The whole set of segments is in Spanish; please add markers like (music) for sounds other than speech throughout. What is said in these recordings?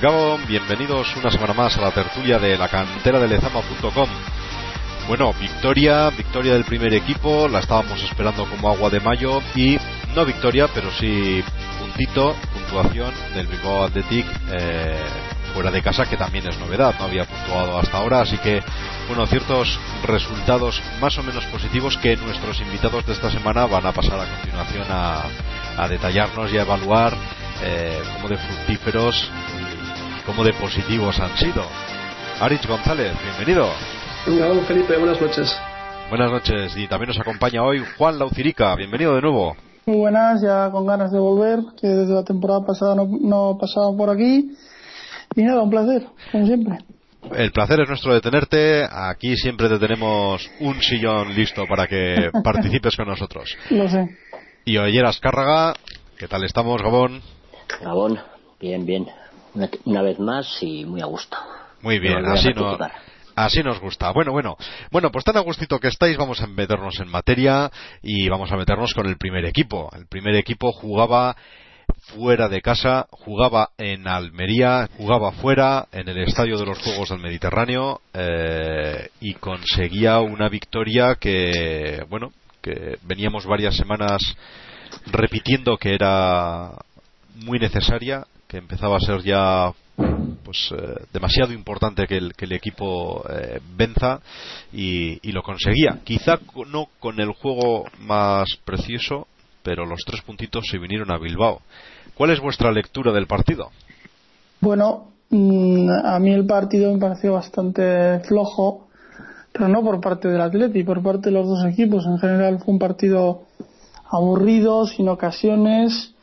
Gabón, bienvenidos una semana más a la tertulia de la cantera de lezama.com. Bueno, victoria, victoria del primer equipo, la estábamos esperando como agua de mayo y no victoria, pero sí puntito, puntuación del Bilbao Athletic eh, fuera de casa, que también es novedad, no había puntuado hasta ahora, así que, bueno, ciertos resultados más o menos positivos que nuestros invitados de esta semana van a pasar a continuación a, detallarnos y a evaluar eh, como de fructíferos cómo de positivos han sido. Arich González, bienvenido. Hola, Felipe, buenas noches. Buenas noches, y también nos acompaña hoy Juan Laucirica, bienvenido de nuevo. Muy buenas, ya con ganas de volver, que desde la temporada pasada no, no pasaba por aquí. Y nada, un placer, como siempre. El placer es nuestro de tenerte. Aquí siempre te tenemos un sillón listo para que (laughs) participes con nosotros. Lo sé. Y Oyer Azcárraga, ¿qué tal estamos, Gabón? Gabón, bien, bien una, vez más y muy a gusto. Muy bien, así, no, así nos gusta. Bueno, bueno. Bueno, pues tan a gustito que estáis, vamos a meternos en materia y vamos a meternos con el primer equipo. El primer equipo jugaba fuera de casa, jugaba en Almería, jugaba fuera en el Estadio de los Juegos del Mediterráneo eh, y conseguía una victoria que, bueno, que veníamos varias semanas repitiendo que era muy necesaria empezaba a ser ya pues eh, demasiado importante que el, que el equipo eh, venza y, lo conseguía. Quizá no con el juego más precioso, pero los tres puntitos se vinieron a Bilbao. ¿Cuál es vuestra lectura del partido? Bueno, mm, a mí el partido me pareció bastante flojo, pero no por parte del Atleti, por parte de los dos equipos. En general fue un partido aburrido, sin ocasiones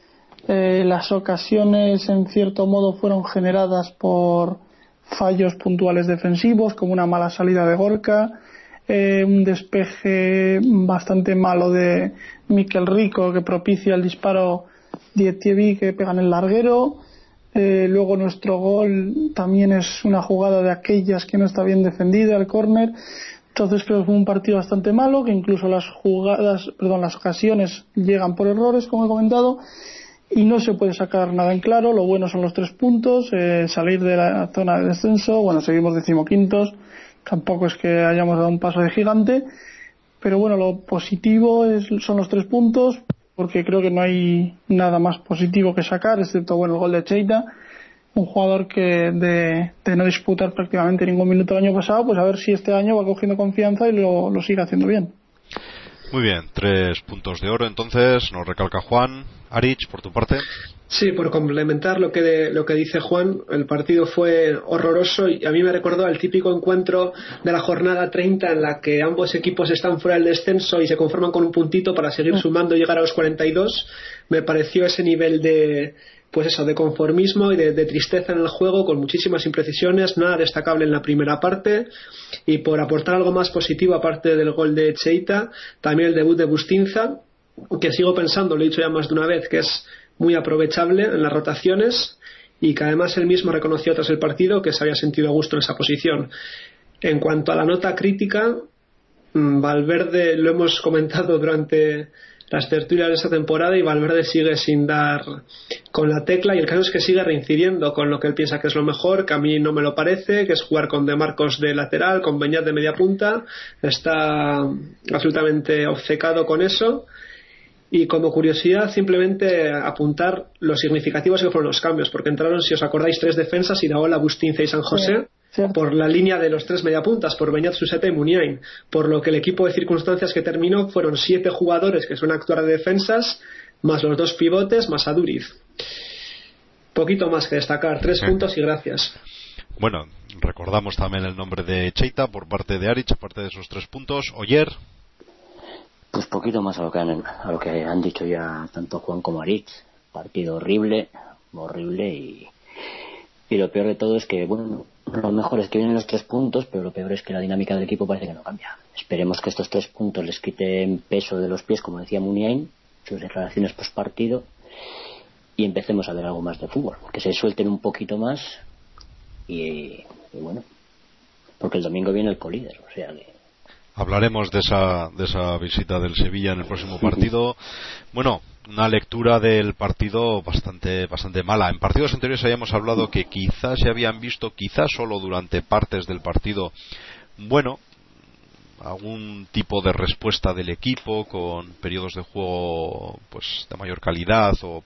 eh, las ocasiones, en cierto modo, fueron generadas por fallos puntuales defensivos, como una mala salida de Gorka, eh, un despeje bastante malo de Miquel Rico que propicia el disparo de que pega en el larguero. Eh, luego nuestro gol también es una jugada de aquellas que no está bien defendida, el córner. Entonces creo que fue un partido bastante malo, que incluso las jugadas, perdón, las ocasiones llegan por errores, como he comentado y no se puede sacar nada en claro. Lo bueno son los tres puntos, eh, salir de la zona de descenso. Bueno, seguimos decimoquintos, tampoco es que hayamos dado un paso de gigante, pero bueno, lo positivo es, son los tres puntos, porque creo que no hay nada más positivo que sacar, excepto bueno el gol de Cheita, un jugador que de, no disputar prácticamente ningún minuto el año pasado, pues a ver si este año va cogiendo confianza y lo sigue haciendo bien. Muy bien, tres puntos de oro entonces, nos recalca Juan. Arich, por tu parte. Sí, por complementar lo que, lo que dice Juan, el partido fue horroroso y a mí me recordó al típico encuentro de la jornada 30 en la que ambos equipos están fuera del descenso y se conforman con un puntito para seguir sumando y llegar a los 42. Me pareció ese nivel de, pues eso, de conformismo y de, tristeza en el juego, con muchísimas imprecisiones, nada destacable en la primera parte. Y por aportar algo más positivo, aparte del gol de Cheita, también el debut de Bustinza, que sigo pensando, lo he dicho ya más de una vez, que es muy aprovechable en las rotaciones y que además él mismo reconoció tras el partido que se había sentido a gusto en esa posición. En cuanto a la nota crítica, mm, Valverde lo hemos comentado durante las tertulias de esta temporada y Valverde sigue sin dar con la tecla y el caso es que sigue reincidiendo con lo que él piensa que es lo mejor, que a mí no me lo parece, que es jugar con De Marcos de lateral, con Beñat de media punta, está absolutamente obcecado con eso. Y como curiosidad, simplemente apuntar los significativos que fueron los cambios, porque entraron, si os acordáis, tres defensas, Iraola, Bustince y San José, por la línea de los tres mediapuntas, por Beñat, Susete y Muniain. Por lo que el equipo de circunstancias que terminó fueron siete jugadores que suelen actuar de defensas, más los dos pivotes, más Aduriz. Poquito más que destacar, tres puntos y gracias. Bueno, Recordamos también el nombre de Cheita por parte de Arich, aparte de esos tres puntos. Oyer. Pues poquito más a lo que han, a lo que han dicho ya tanto Juan como Arich. Partido horrible, horrible y, y lo peor de todo es que, bueno, lo mejor es que vienen los tres puntos, pero lo peor es que la dinámica del equipo parece que no cambia. Esperemos que estos tres puntos les quiten peso de los pies, como decía Muniain, sus declaraciones post partido, y empecemos a ver algo más de fútbol. Que se suelten un poquito más y, bueno, porque el domingo viene el colíder, o sea que Hablaremos de esa, de esa visita del Sevilla en el próximo partido. (laughs) Bueno, una lectura del partido bastante, bastante mala. En partidos anteriores habíamos hablado que quizás se habían visto, quizás solo durante partes del partido, bueno, algún tipo de respuesta del equipo con periodos de juego pues de mayor calidad o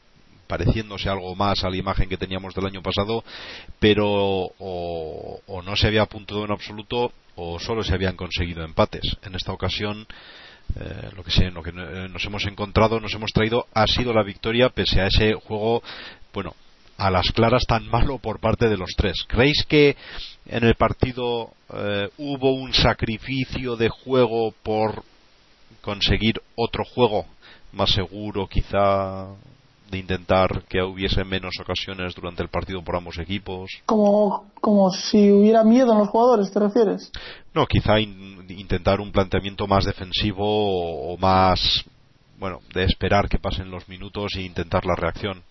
pareciéndose algo más a la imagen que teníamos del año pasado, pero o, no se había apuntado en absoluto o solo se habían conseguido empates. En esta ocasión, eh, lo que sé, lo que eh, nos hemos encontrado, nos hemos traído, ha sido la victoria pese a ese juego, bueno, a las claras tan malo por parte de los tres. ¿Creéis que en el partido eh, hubo un sacrificio de juego por conseguir otro juego más seguro, quizá de intentar que hubiese menos ocasiones durante el partido por ambos equipos. Como, como si hubiera miedo en los jugadores, ¿te refieres? No, quizá intentar un planteamiento más defensivo o, más, bueno, de esperar que pasen los minutos e intentar la reacción.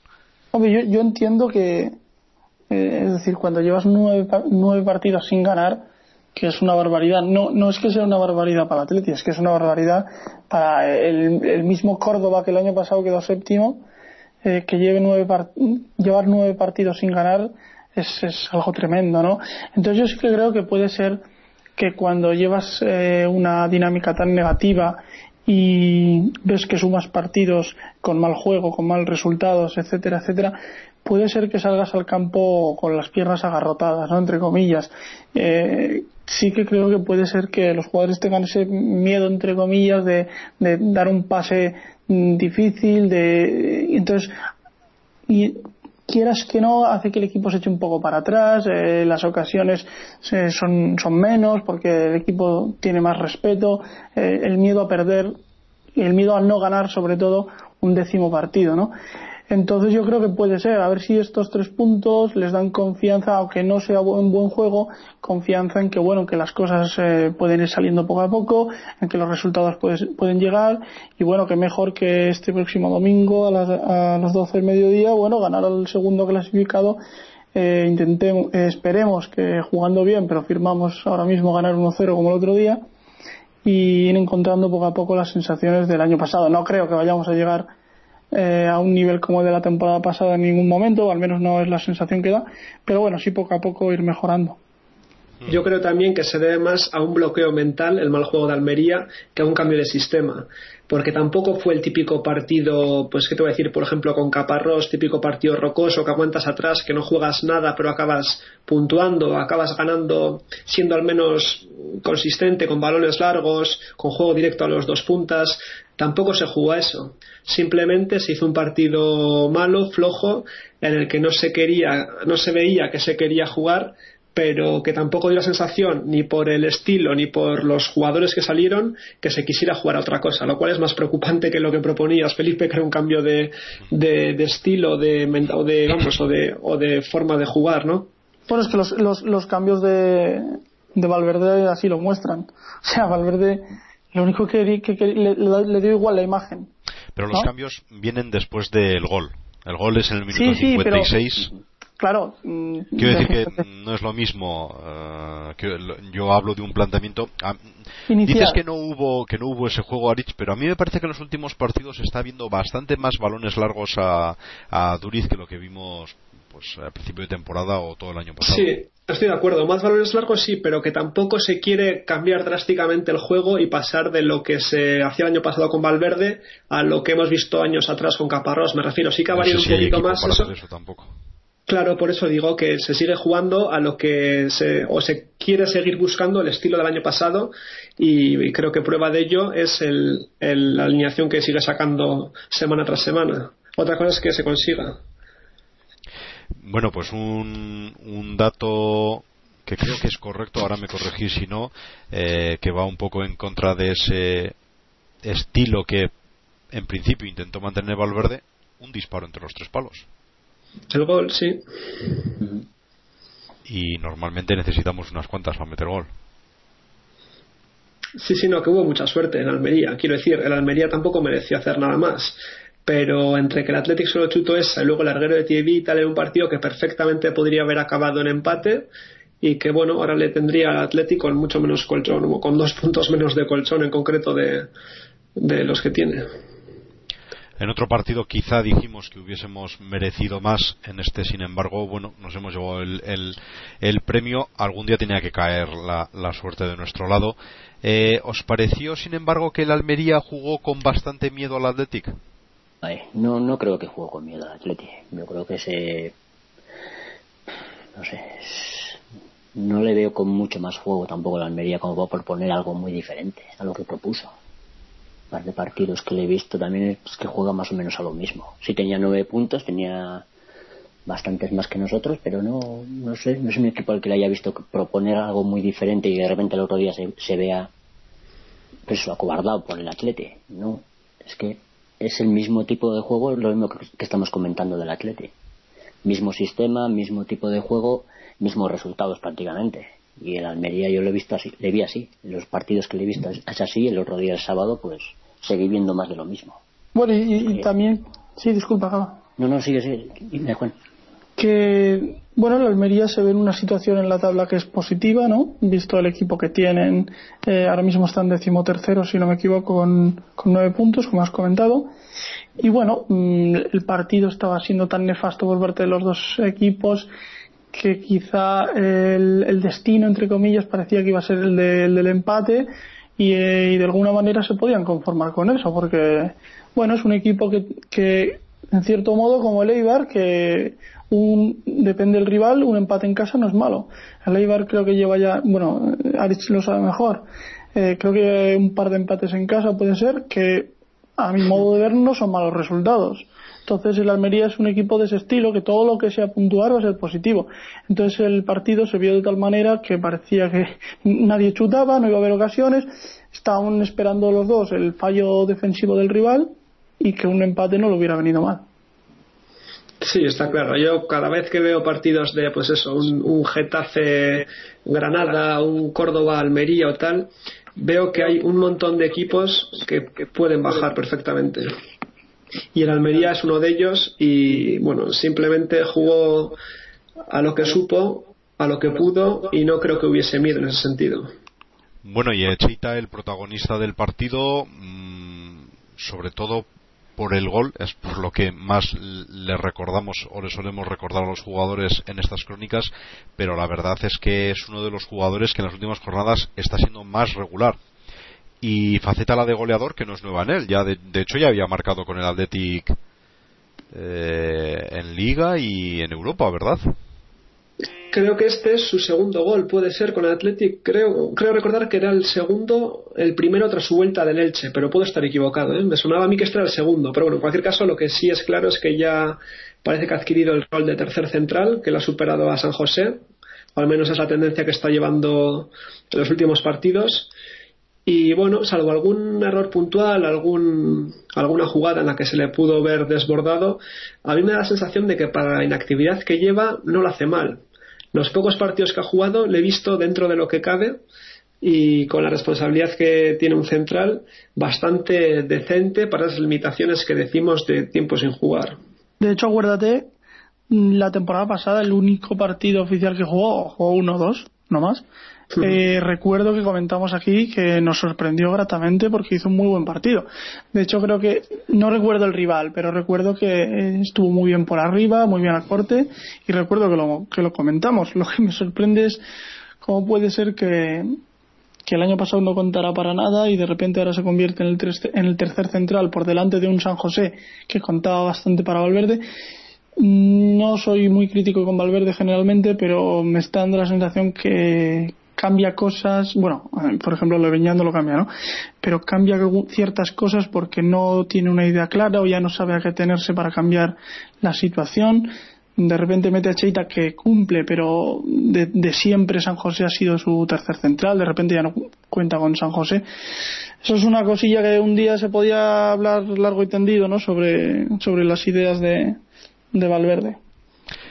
Hombre, yo, entiendo que, eh, es decir, cuando llevas nueve, nueve partidos sin ganar, que es una barbaridad. No, no es que sea una barbaridad para el Atleti, es que es una barbaridad para el, el mismo Córdoba que el año pasado quedó séptimo eh, que lleve nueve llevar nueve partidos sin ganar es, es, algo tremendo, ¿no? Entonces yo sí que creo que puede ser que cuando llevas eh, una dinámica tan negativa y ves que sumas partidos con mal juego, con mal resultados, etcétera, etcétera, puede ser que salgas al campo con las piernas agarrotadas, ¿no? Entre comillas. Eh, sí que creo que puede ser que los jugadores tengan ese miedo, entre comillas, de, de dar un pase difícil de entonces y quieras que no hace que el equipo se eche un poco para atrás eh, las ocasiones son, son menos porque el equipo tiene más respeto eh, el miedo a perder el miedo a no ganar sobre todo un décimo partido no entonces yo creo que puede ser, a ver si estos tres puntos les dan confianza, aunque no sea un buen juego, confianza en que bueno, que las cosas eh, pueden ir saliendo poco a poco, en que los resultados pueden llegar y bueno, que mejor que este próximo domingo a las, a las 12 del mediodía, bueno, ganar al segundo clasificado eh, intentemos, eh, esperemos que jugando bien, pero firmamos ahora mismo ganar 1-0 como el otro día y ir encontrando poco a poco las sensaciones del año pasado. No creo que vayamos a llegar eh, a un nivel como de la temporada pasada en ningún momento, al menos no es la sensación que da, pero bueno, sí poco a poco ir mejorando. Yo creo también que se debe más a un bloqueo mental, el mal juego de Almería, que a un cambio de sistema. Porque tampoco fue el típico partido, pues, ¿qué te voy a decir? Por ejemplo, con Caparrós, típico partido rocoso que aguantas atrás, que no juegas nada, pero acabas puntuando, acabas ganando, siendo al menos consistente, con balones largos, con juego directo a los dos puntas. Tampoco se jugó a eso. Simplemente se hizo un partido malo, flojo, en el que no se quería, no se veía que se quería jugar pero que tampoco dio la sensación, ni por el estilo, ni por los jugadores que salieron, que se quisiera jugar a otra cosa, lo cual es más preocupante que lo que proponías, Felipe, que era un cambio de, de, estilo de, o, de, vamos, o, de, o de forma de jugar, ¿no? Bueno, es que los, los, los cambios de, de Valverde así lo muestran. O sea, Valverde lo único que, que, le, dio igual la imagen. Pero los cambios vienen después del gol. El gol es en el minuto 56 claro. Mm, Quiero decir que no es lo mismo. Eh, que yo hablo de un planteamiento. Dices que no hubo que no hubo ese juego a Rich, pero a mí me parece que en los últimos partidos se está viendo bastante más balones largos a, a Duriz que lo que vimos pues al principio de temporada o todo el año pasado. Sí, estoy de acuerdo. Más balones largos sí, pero que tampoco se quiere cambiar drásticamente el juego y pasar de lo que se hacía el año pasado con Valverde a lo que hemos visto años atrás con Caparrós. Me refiero, sí que ha variado un poquito más eso. eso tampoco. Claro, por eso digo que se sigue jugando a lo que se, o se quiere seguir buscando el estilo del año pasado y, creo que prueba de ello es el, la alineación que sigue sacando semana tras semana. Otra cosa es que se consiga. Bueno, pues un, un dato que creo que es correcto, ahora me corregí si no, eh, que va un poco en contra de ese estilo que en principio intentó mantener Valverde, un disparo entre los tres palos. El gol, sí. Y normalmente necesitamos unas cuantas para meter gol. Sí, sí, no, que hubo mucha suerte en Almería. Quiero decir, el Almería tampoco mereció hacer nada más. Pero entre que el Athletic solo chutó esa y luego el larguero de TV y tal, era un partido que perfectamente podría haber acabado en empate y que, bueno, ahora le tendría al Athletic con mucho menos colchón, con dos puntos menos de colchón en concreto de, de los que tiene. En otro partido quizá dijimos que hubiésemos merecido más, en este sin embargo, bueno, nos hemos llevado el, el, premio, algún día tenía que caer la, la suerte de nuestro lado. Eh, ¿Os pareció, sin embargo, que el Almería jugó con bastante miedo al Athletic? no, no creo que jugó con miedo al Athletic. Yo creo que se... No sé, no le veo con mucho más juego tampoco al Almería como va a proponer algo muy diferente a lo que propuso de partidos que le he visto también es que juega más o menos a lo mismo. Si tenía nueve puntos, tenía bastantes más que nosotros, pero no, no sé, no es un equipo al que le haya visto proponer algo muy diferente y de repente el otro día se, vea pues acobardado por el atlete. No, es que es el mismo tipo de juego, lo mismo que, estamos comentando del atlete. Mismo sistema, mismo tipo de juego, mismos resultados prácticamente. Y el Almería yo lo he visto así, le vi así. los partidos que le he visto es así. El otro día, el sábado, pues seguir viendo más de lo mismo. Bueno, y, también, sí, disculpa, acaba. No, no, sigue, sigue, Juan. Que, bueno, la Almería se ve en una situación en la tabla que es positiva, ¿no? Visto el equipo que tienen, eh, ahora mismo están decimotercero, si no me equivoco, con, con nueve puntos, como has comentado. Y bueno, mm, el partido estaba siendo tan nefasto por parte de los dos equipos que quizá el, el destino, entre comillas, parecía que iba a ser el, el del empate eh, y, de alguna manera se podían conformar con eso porque bueno es un equipo que, que en cierto modo como el Eibar que un, depende del rival un empate en casa no es malo. El Eibar creo que lleva ya bueno Aritz lo sabe mejor eh, creo que un par de empates en casa puede ser que a mi modo de ver no son malos resultados entonces el Almería es un equipo de ese estilo que todo lo que sea puntuar va a ser positivo. Entonces el partido se vio de tal manera que parecía que (laughs) nadie chutaba, no iba a haber ocasiones, estaban esperando los dos el fallo defensivo del rival y que un empate no le hubiera venido mal. Sí, está claro. Yo cada vez que veo partidos de, pues eso, un, Getafe Granada, un Córdoba Almería o tal, veo que hay un montón de equipos que pueden bajar perfectamente y el Almería es uno de ellos y bueno, simplemente jugó a lo que supo, a lo que pudo y no creo que hubiese miedo en ese sentido. Bueno, y Echita, el protagonista del partido, mm, sobre todo por el gol, es por lo que más le recordamos o le solemos recordar a los jugadores en estas crónicas, pero la verdad es que es uno de los jugadores que en las últimas jornadas está siendo más regular y faceta la de goleador que no es nueva en él. Ya de, hecho ya había marcado con el Athletic eh, en Liga y en Europa verdad creo que este es su segundo gol puede ser con el Athletic. Creo creo recordar que era el segundo el primero tras su vuelta del Elche pero puedo estar equivocado ¿eh? me sonaba a mí que este era el segundo pero bueno en cualquier caso lo que sí es claro es que ya parece que ha adquirido el rol de tercer central que lo ha superado a San José. O al menos es la tendencia que está llevando los últimos partidos y bueno, salvo algún error puntual, algún, alguna jugada en la que se le pudo ver desbordado, a mí me da la sensación de que para la inactividad que lleva no lo hace mal. Los pocos partidos que ha jugado le he visto dentro de lo que cabe y con la responsabilidad que tiene un central bastante decente para las limitaciones que decimos de tiempo sin jugar. De hecho, acuérdate, la temporada pasada el único partido oficial que jugó, jugó uno o dos, no más, eh, recuerdo que comentamos aquí que nos sorprendió gratamente porque hizo un muy buen partido. De hecho, creo que, no recuerdo el rival, pero recuerdo que estuvo muy bien por arriba, muy bien al corte, y recuerdo que lo, que lo comentamos. (laughs) Lo que me sorprende es cómo puede ser que, que el año pasado no contara para nada y de repente ahora se convierte en el, en el tercer central por delante de un San José que contaba bastante para Valverde. No soy muy crítico con Valverde generalmente, pero me está dando la sensación que, cambia cosas, bueno, por ejemplo lo de Beñando lo cambia, ¿no? Pero cambia ciertas cosas porque no tiene una idea clara o ya no sabe a qué tenerse para cambiar la situación. de repente mete a Cheita que cumple, pero de, siempre San José ha sido su tercer central, de repente ya no cuenta con San José. Eso es una cosilla que un día se podía hablar largo y tendido, ¿no? Sobre, sobre las ideas de, de Valverde.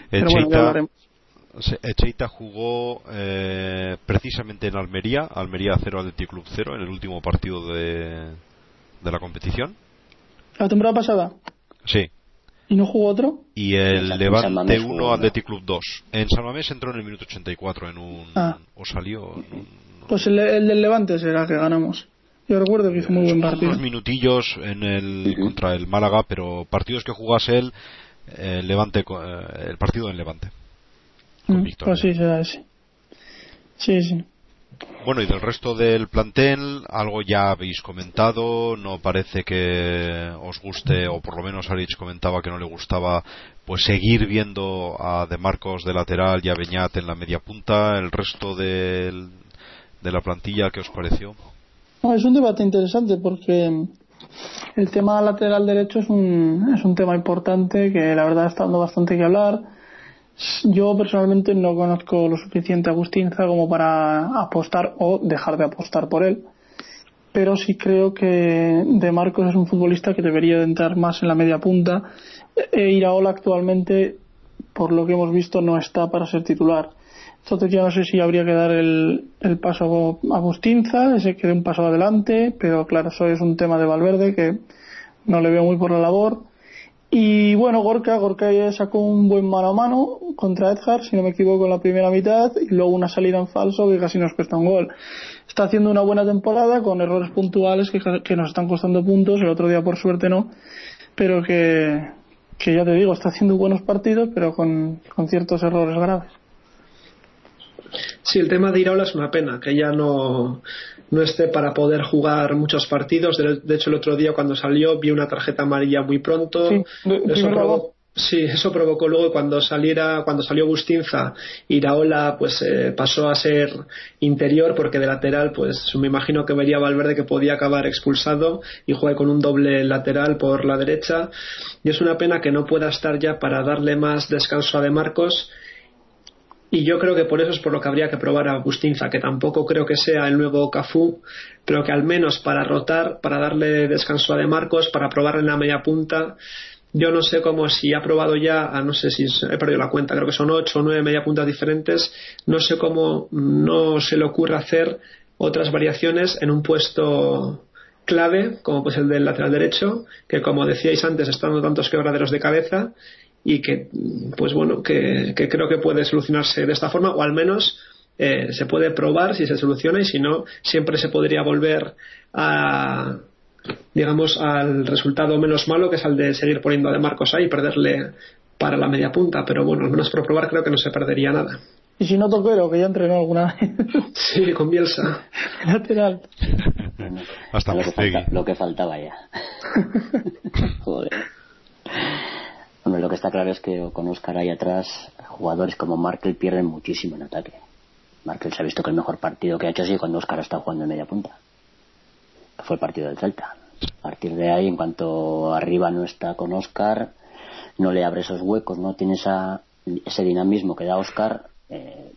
Pero bueno, Echeita jugó eh, precisamente en Almería, Almería 0 Athletic Club 0 en el último partido de, de la competición. ¿La temporada pasada? Sí. ¿Y no jugó otro? Y el Levante 1 Athletic Club 2. En San Mamés entró en el minuto 84 en un... Ah. ¿O salió? Pues el, del Levante será que ganamos. Yo recuerdo que hizo muy buen partido. Unos minutillos en el, contra el Málaga, pero partidos que jugase él, el Levante, eh, el partido en Levante. Mm, pues sí, será ese. Sí, sí. Bueno, y del resto del plantel, algo ya habéis comentado, no parece que os guste, o por lo menos Arich comentaba que no le gustaba, pues seguir viendo a De Marcos de lateral y a Beñat en la media punta, el resto de, de la plantilla, ¿qué os pareció? es un debate interesante porque el tema lateral derecho es un, es un tema importante que la verdad está dando bastante que hablar yo personalmente no conozco lo suficiente a Agustinza como para apostar o dejar de apostar por él, pero sí creo que De Marcos es un futbolista que debería de entrar más en la media punta e Iraola actualmente, por lo que hemos visto, no está para ser titular. Entonces ya no sé si habría que dar el, el paso a Agustinza, ese que dé un paso adelante, pero claro, eso es un tema de Valverde que no le veo muy por la labor y bueno, Gorka, Gorka sacó un buen mano a mano contra Edgar, si no me equivoco, en la primera mitad, y luego una salida en falso que casi nos cuesta un gol. Está haciendo una buena temporada con errores puntuales que, que nos están costando puntos, el otro día por suerte no, pero que, que ya te digo, está haciendo buenos partidos, pero con, con ciertos errores graves. Sí, el tema de Iraola es una pena, que ya no, no esté para poder jugar muchos partidos. De, hecho, el otro día cuando salió vi una tarjeta amarilla muy pronto. Sí, eso, provocó, luego cuando saliera, cuando salió Bustinza, Iraola pues eh, pasó a ser interior porque de lateral pues me imagino que vería Valverde que podía acabar expulsado y juega con un doble lateral por la derecha y es una pena que no pueda estar ya para darle más descanso a De Marcos y yo creo que por eso es por lo que habría que probar a Bustinza, que tampoco creo que sea el nuevo Cafú, pero que al menos para rotar, para darle descanso a De Marcos, para probar en la media punta, yo no sé cómo si ha probado ya, a, no sé si he perdido la cuenta, creo que son ocho o nueve media puntas diferentes, no sé cómo no se le ocurre hacer otras variaciones en un puesto clave, como pues el del lateral derecho, que como decíais antes, están dando tantos quebraderos de cabeza y que pues bueno que, creo que puede solucionarse de esta forma o al menos eh, se puede probar si se soluciona y si no siempre se podría volver a digamos al resultado menos malo que es al de seguir poniendo a De Marcos ahí y perderle para la media punta pero bueno al menos por probar creo que no se perdería nada. Y si no Toquero que ya entrenó alguna vez. (laughs) Sí con Bielsa. (laughs) Lateral. Hasta lo que, lo que faltaba ya. (laughs) Joder Hombre, lo que está claro es que con Oscar ahí atrás, jugadores como Markel pierden muchísimo en ataque. Markel se ha visto que el mejor partido que ha hecho sido cuando Oscar ha estado jugando en media punta. Que fue el partido del Celta. A partir de ahí, en cuanto arriba no está con Oscar, no le abre esos huecos, no tiene esa, ese dinamismo que da Oscar. Eh,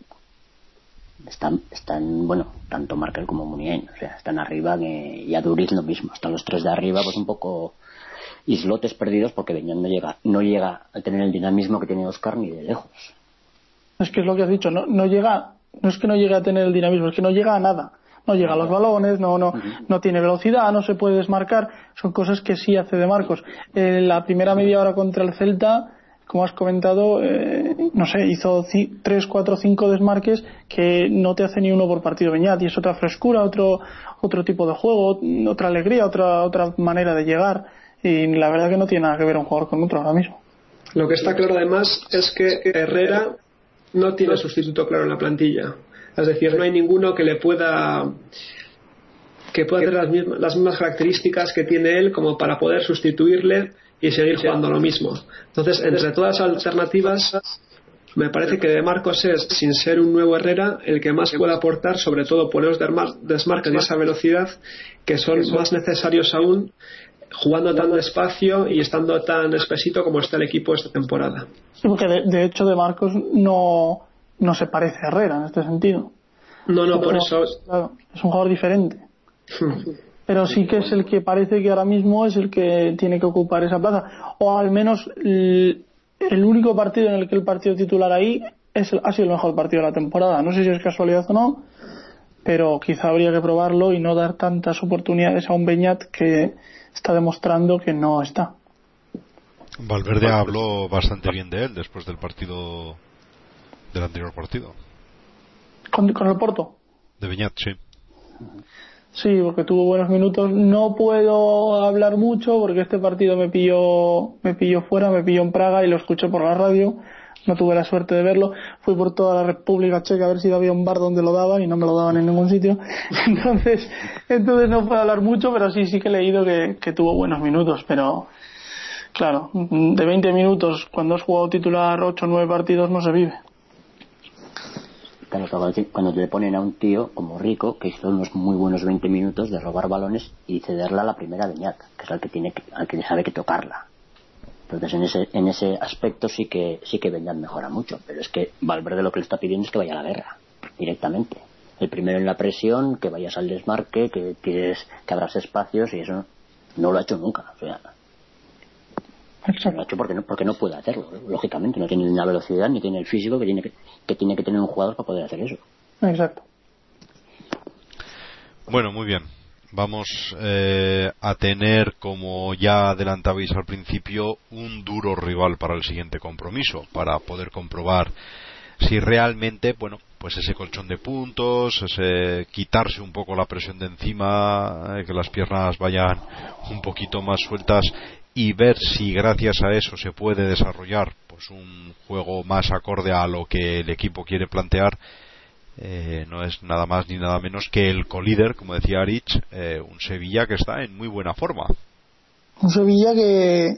están, están, bueno, tanto Markel como Muniain, o sea, están arriba y a Duriz lo mismo. Están los tres de arriba, pues un poco islotes perdidos porque Beñat no llega, no llega a tener el dinamismo que tiene Oscar ni de lejos. Es que es lo que has dicho, no, no llega, no es que no llegue a tener el dinamismo, es que no llega a nada. No llega a los balones, no, no, no tiene velocidad, no se puede desmarcar. Son cosas que sí hace de Marcos. En la primera media hora contra el Celta, como has comentado, eh, no sé, hizo 3, 4, 5 desmarques que no te hace ni uno por partido Beñat y es otra frescura, otro, otro tipo de juego, otra alegría, otra, otra manera de llegar y la verdad que no tiene nada que ver un jugador con otro ahora mismo. Lo que está claro además es que Herrera no tiene sustituto claro en la plantilla. Es decir, no hay ninguno que le pueda que pueda tener las mismas, las mismas características que tiene él como para poder sustituirle y seguir jugando lo mismo. Entonces, entre todas las alternativas, me parece que De Marcos es, sin ser un nuevo Herrera, el que más puede aportar, sobre todo por esos desmarques y esa velocidad que son más necesarios aún jugando tan despacio y estando tan espesito como está el equipo esta temporada. Sí, porque de, hecho de Marcos no, no se parece a Herrera en este sentido. No, no, por eso. Claro, es un jugador diferente. (laughs) Pero sí que es el que parece que ahora mismo es el que tiene que ocupar esa plaza. O al menos el, único partido en el que el partido titular ahí es ha sido el mejor partido de la temporada. No sé si es casualidad o no, pero quizá habría que probarlo y no dar tantas oportunidades a un Beñat que está demostrando que no está. Valverde habló bastante bien de él después del partido del anterior partido. ¿Con, el Porto? De Beñat, sí. Sí, porque tuvo buenos minutos. No puedo hablar mucho porque este partido me pilló, me pilló fuera, me pilló en Praga y lo escuché por la radio. No tuve la suerte de verlo. Fui por toda la República Checa a ver si había un bar donde lo daban y no me lo daban en ningún sitio. (laughs) Entonces, entonces no puedo hablar mucho, pero sí, sí que he leído que, que tuvo buenos minutos. Pero, claro, de 20 minutos, cuando has jugado titular 8 o 9 partidos, no se vive cuando le ponen a un tío como Rico, que hizo unos muy buenos 20 minutos de robar balones y cederla a la primera de Ñac, que es al que, tiene al que sabe que tocarla. Entonces en ese, en ese aspecto sí que, sí que mejora mucho, pero es que Valverde lo que le está pidiendo es que vaya a la guerra, directamente. El primero en la presión, que vayas al desmarque, que tires, que abras espacios y eso no lo ha hecho nunca. O sea, lo ha hecho porque no, porque no puede hacerlo, lógicamente. No tiene ni la velocidad ni tiene el físico que tiene que, que tiene que tener un jugador para poder hacer eso. Exacto. Bueno, muy bien. Vamos eh, a tener, como ya adelantabais al principio, un duro rival para el siguiente compromiso, para poder comprobar si realmente, bueno, pues ese colchón de puntos, ese quitarse un poco la presión de encima, eh, que las piernas vayan un poquito más sueltas y ver si gracias a eso se puede desarrollar pues un juego más acorde a lo que el equipo quiere plantear eh, no es nada más ni nada menos que el colíder como decía Rich eh, un Sevilla que está en muy buena forma un Sevilla que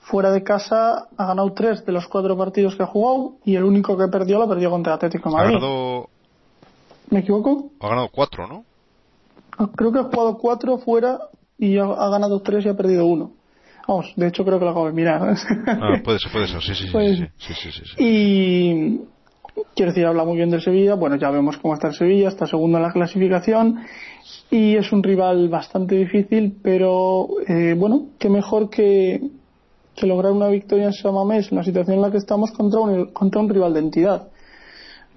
fuera de casa ha ganado tres de los cuatro partidos que ha jugado y el único que perdió lo perdió contra Atlético de Madrid ha ganado... ¿me equivoco? ha ganado cuatro ¿no? Ah, creo que ha jugado cuatro fuera y ha ganado tres y ha perdido uno Vamos, de hecho creo que lo acabo de mirar. Ah, puede ser, puede ser, sí, sí, sí, (laughs) sí, sí, Y quiero decir, habla muy bien del Sevilla. Bueno, ya vemos cómo está el Sevilla, está segundo en la clasificación y es un rival bastante difícil, pero eh, bueno, qué mejor que, que lograr una victoria en Samamés en la situación en la que estamos contra un, contra un rival de entidad.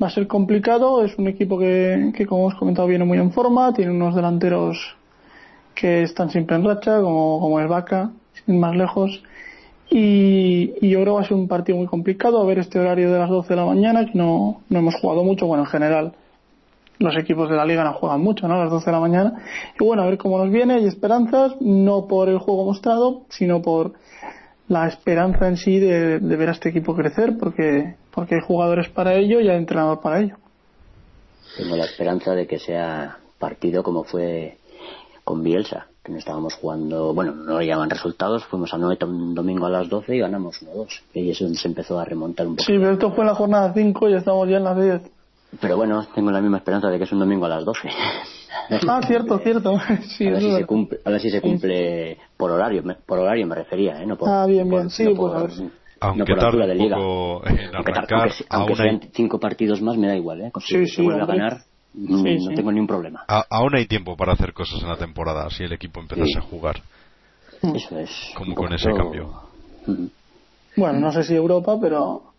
Va a ser complicado, es un equipo que, que como hemos comentado viene muy en forma, tiene unos delanteros que están siempre en racha, como, como el Vaca, más lejos. Y, y, yo creo que va a ser un partido muy complicado. A ver este horario de las 12 de la mañana, que no, no hemos jugado mucho. Bueno, en general, los equipos de la liga no juegan mucho, ¿no? A las 12 de la mañana. Y bueno, a ver cómo nos viene. Hay esperanzas, no por el juego mostrado, sino por la esperanza en sí de, de ver a este equipo crecer, porque, porque hay jugadores para ello y hay entrenador para ello. Tengo la esperanza de que sea partido como fue con Bielsa, que no estábamos jugando, bueno, no llaman resultados, fuimos a Noeta un domingo a las 12 y ganamos 1-2. Y eso se empezó a remontar un poco. Sí, pero esto fue en la jornada 5 y estamos ya en las 10. Pero bueno, tengo la misma esperanza de que es un domingo a las 12. ah, cierto, cierto. (laughs) (laughs) Sí, a, ver si se cumple, a ver si se cumple por horario, por horario me refería, ¿eh? No por, ah, bien, bien, sí, pues a ver. Aunque no tarde un poco en arrancar, aunque, sean cinco partidos más me da igual, ¿eh? Si sí, se vuelve a ganar, no, tengo ningún problema. aún hay tiempo para hacer cosas en la temporada si el equipo empezase a jugar. Eso es. Como con ese cambio. Bueno, no sé si Europa, pero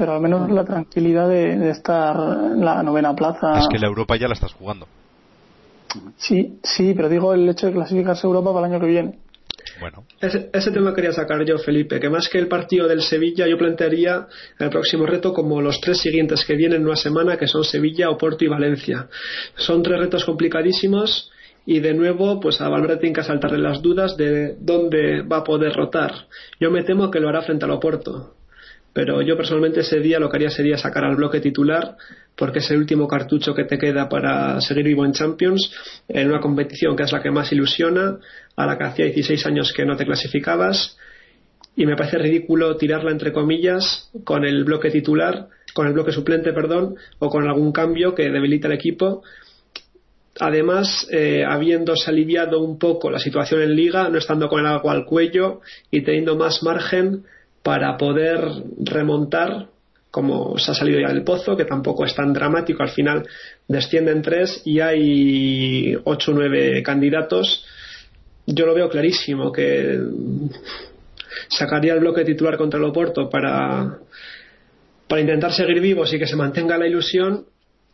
pero al menos la tranquilidad de, estar en la novena plaza. Es que la Europa ya la estás jugando. Sí, sí, pero digo el hecho de clasificarse a Europa para el año que viene. Bueno. Ese, tema quería sacar yo, Felipe, que más que el partido del Sevilla, yo plantearía el próximo reto como los tres siguientes que vienen en una semana, que son Sevilla, Oporto y Valencia. Son tres retos complicadísimos y de nuevo, pues a Valverde tiene que saltarle las dudas de dónde va a poder rotar. Yo me temo que lo hará frente al Oporto pero yo personalmente ese día lo que haría sería sacar al bloque titular porque es el último cartucho que te queda para seguir vivo en Champions en una competición que es la que más ilusiona a la que hacía 16 años que no te clasificabas y me parece ridículo tirarla entre comillas con el bloque titular con el bloque suplente perdón o con algún cambio que debilita el equipo. Además, eh, habiéndose aliviado un poco la situación en liga, no estando con el agua al cuello y teniendo más margen para poder remontar, como se ha salido ya del pozo, que tampoco es tan dramático, al final descienden tres y hay ocho o nueve candidatos. Yo lo veo clarísimo que sacaría el bloque titular contra el Oporto para, para intentar seguir vivos y que se mantenga la ilusión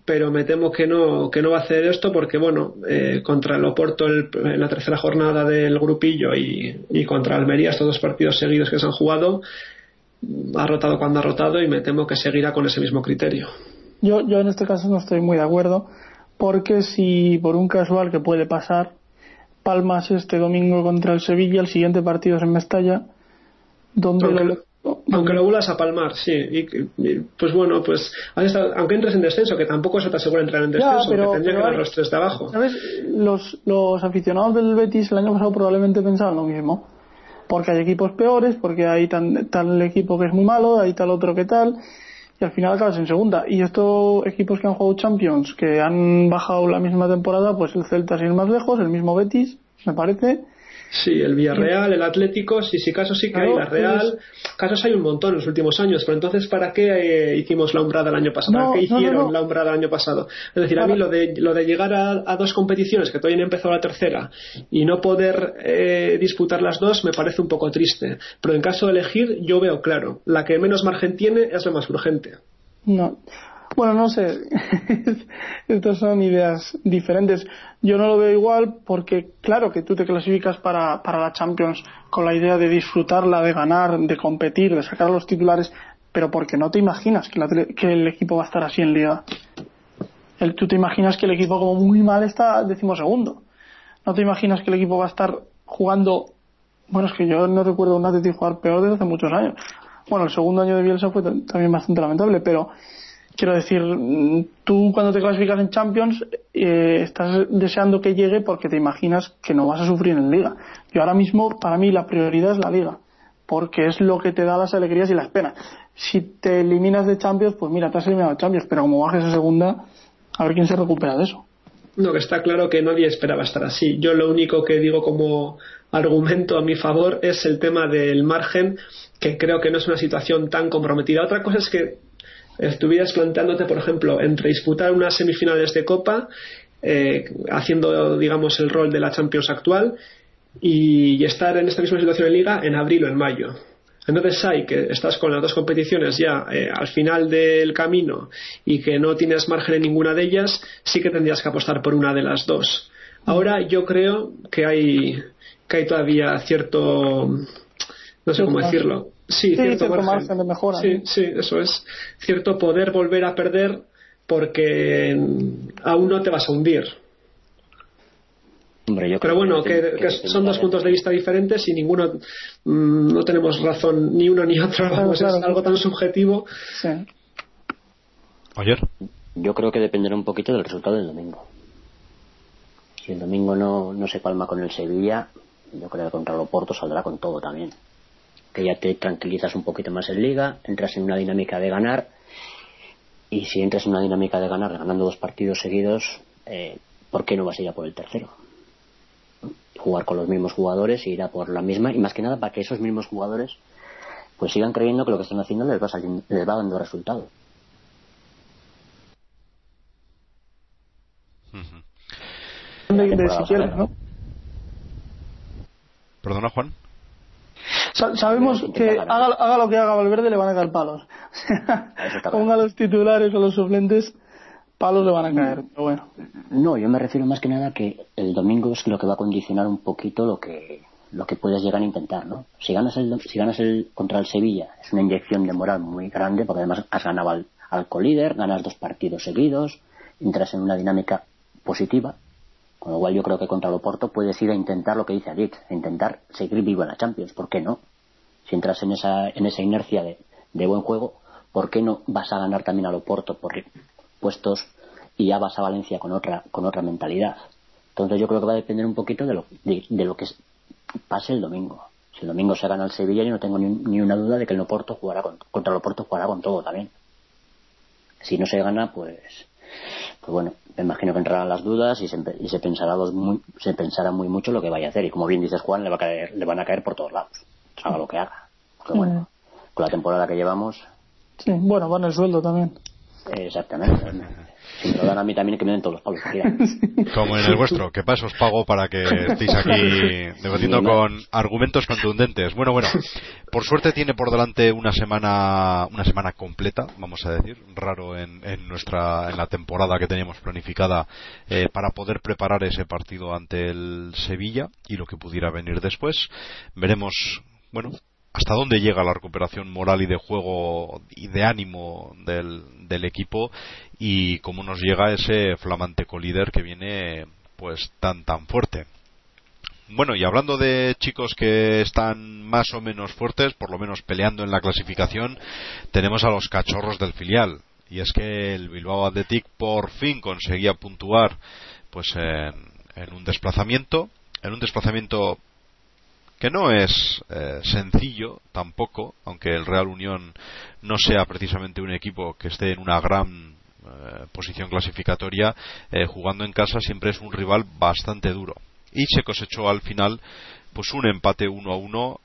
pero me temo que no, que no va a hacer esto porque, bueno, eh, contra el Oporto en la tercera jornada del grupillo y, contra Almería, estos dos partidos seguidos que se han jugado, ha rotado cuando ha rotado y me temo que seguirá con ese mismo criterio. Yo, yo en este caso no estoy muy de acuerdo porque si por un casual que puede pasar, Palmas este domingo contra el Sevilla, el siguiente partido es en Mestalla, donde lo, aunque lo vuelvas a palmar, sí. Y, pues bueno, pues aunque entres en descenso, que tampoco eso te asegura entrar en descenso, pero, que tendría que dar los tres de abajo. ¿Sabes? Los, los aficionados del Betis el año pasado probablemente pensaban lo mismo. Porque hay equipos peores, porque hay tan, tal equipo que es muy malo, hay tal otro que tal, y al final acabas en segunda. Y estos equipos que han jugado Champions, que han bajado la misma temporada, pues el Celta sin ir más lejos, el mismo Betis, me parece, Sí, el Villarreal, el Atlético, sí, sí, casos sí que hay, la Real, casos hay un montón en los últimos años, pero entonces, ¿para qué eh, hicimos la umbrada el año pasado? ¿Para qué hicieron la umbrada el año pasado? Es decir, a mí lo de, lo de llegar a, dos competiciones, que todavía no empezado la tercera, y no poder eh, disputar las dos, me parece un poco triste. Pero en caso de elegir, yo veo claro, la que menos margen tiene es la más urgente. No. Bueno, no sé. (laughs) Estas son ideas diferentes. Yo no lo veo igual porque, claro, que tú te clasificas para, para la Champions con la idea de disfrutarla, de ganar, de competir, de sacar los titulares, pero porque no te imaginas que, que el equipo va a estar así en Liga. El, tú te imaginas que el equipo, como muy mal, está decimosegundo. No te imaginas que el equipo va a estar jugando. Bueno, es que yo no recuerdo a un Atleti jugar peor desde hace muchos años. Bueno, el segundo año de Bielsa fue también bastante lamentable, pero Quiero decir, tú cuando te clasificas en Champions eh, estás deseando que llegue porque te imaginas que no vas a sufrir en Liga. Yo ahora mismo, para mí, la prioridad es la Liga, porque es lo que te da las alegrías y las penas. Si te eliminas de Champions, pues mira, te has eliminado de Champions, pero como bajes a segunda, a ver quién se recupera de eso. No, que está claro que nadie esperaba estar así. Yo lo único que digo como argumento a mi favor es el tema del margen, que creo que no es una situación tan comprometida. Otra cosa es que estuvieras planteándote, por ejemplo, entre disputar unas semifinales de Copa, eh, haciendo, digamos, el rol de la Champions actual, y, estar en esta misma situación en Liga en abril o en mayo. Entonces hay que estás con las dos competiciones ya eh, al final del camino y que no tienes margen en ninguna de ellas, sí que tendrías que apostar por una de las dos. Ahora yo creo que hay, que hay todavía cierto, no sé cómo decirlo, Sí, cierto, margen. de mejora. Sí, sí, eso es. Cierto poder volver a perder porque aún no te vas a hundir. Pero bueno, que, son dos puntos de vista diferentes y ninguno, mm, no tenemos razón ni uno ni otro. es algo tan subjetivo. Sí. Ayer. Yo creo que dependerá un poquito del resultado del domingo. Si el domingo no, no se palma con el Sevilla, yo creo que contra el Oporto saldrá con todo también que ya te tranquilizas un poquito más en liga, entras en una dinámica de ganar y si entras en una dinámica de ganar ganando dos partidos seguidos, eh, ¿por qué no vas a ir a por el tercero? Jugar con los mismos jugadores y ir a por la misma y más que nada para que esos mismos jugadores pues sigan creyendo que lo que están haciendo les va, les va dando resultados. Perdona, Juan sabemos que haga, lo que haga Valverde le van a caer palos. (laughs) Ponga a los titulares o los suplentes, palos le van a caer. Pero bueno. No, yo me refiero más que nada que el domingo es lo que va a condicionar un poquito lo que lo que puedes llegar a intentar, ¿no? Si ganas el si ganas el contra el Sevilla es una inyección de moral muy grande porque además has ganado al, al colíder, ganas dos partidos seguidos, entras en una dinámica positiva con lo cual yo creo que contra el Oporto puedes ir a intentar lo que dice Adit, a intentar seguir vivo en la Champions. ¿Por qué no? Si entras en esa, en esa inercia de, buen juego, ¿por qué no vas a ganar también al Oporto por puestos y ya vas a Valencia con otra, con otra mentalidad? Entonces yo creo que va a depender un poquito de lo, de, lo que pase el domingo. Si el domingo se gana el Sevilla, yo no tengo ni, una duda de que el Oporto jugará contra el Oporto jugará con todo también. Si no se gana, pues pues bueno, me imagino que entrarán las dudas y se, y se pensará muy, se pensará muy mucho lo que vaya a hacer. Y como bien dices Juan le va a caer, le van a caer por todos lados. Haga lo que haga. Bueno con la temporada que llevamos sí bueno van el sueldo también exactamente. (laughs) Si me lo dan a mí también que me den todos los palos (laughs) como en el vuestro que paso os pago para que estéis aquí debatiendo con argumentos contundentes. Bueno bueno por suerte tiene por delante una semana una semana completa vamos a decir raro en, en nuestra en la temporada que teníamos planificada eh, para poder preparar ese partido ante el Sevilla y lo que pudiera venir después. Veremos bueno hasta dónde llega la recuperación moral y de juego y de ánimo del, del equipo y cómo nos llega ese flamante colíder que viene pues tan tan fuerte. Bueno, y hablando de chicos que están más o menos fuertes, por lo menos peleando en la clasificación, tenemos a los cachorros del filial. Y es que el Bilbao Athletic por fin conseguía puntuar pues en, en un desplazamiento, en un desplazamiento que no es eh, sencillo tampoco, aunque el Real Unión no sea precisamente un equipo que esté en una gran eh, posición clasificatoria, eh, jugando en casa siempre es un rival bastante duro. Y se cosechó al final pues un empate uno a uno,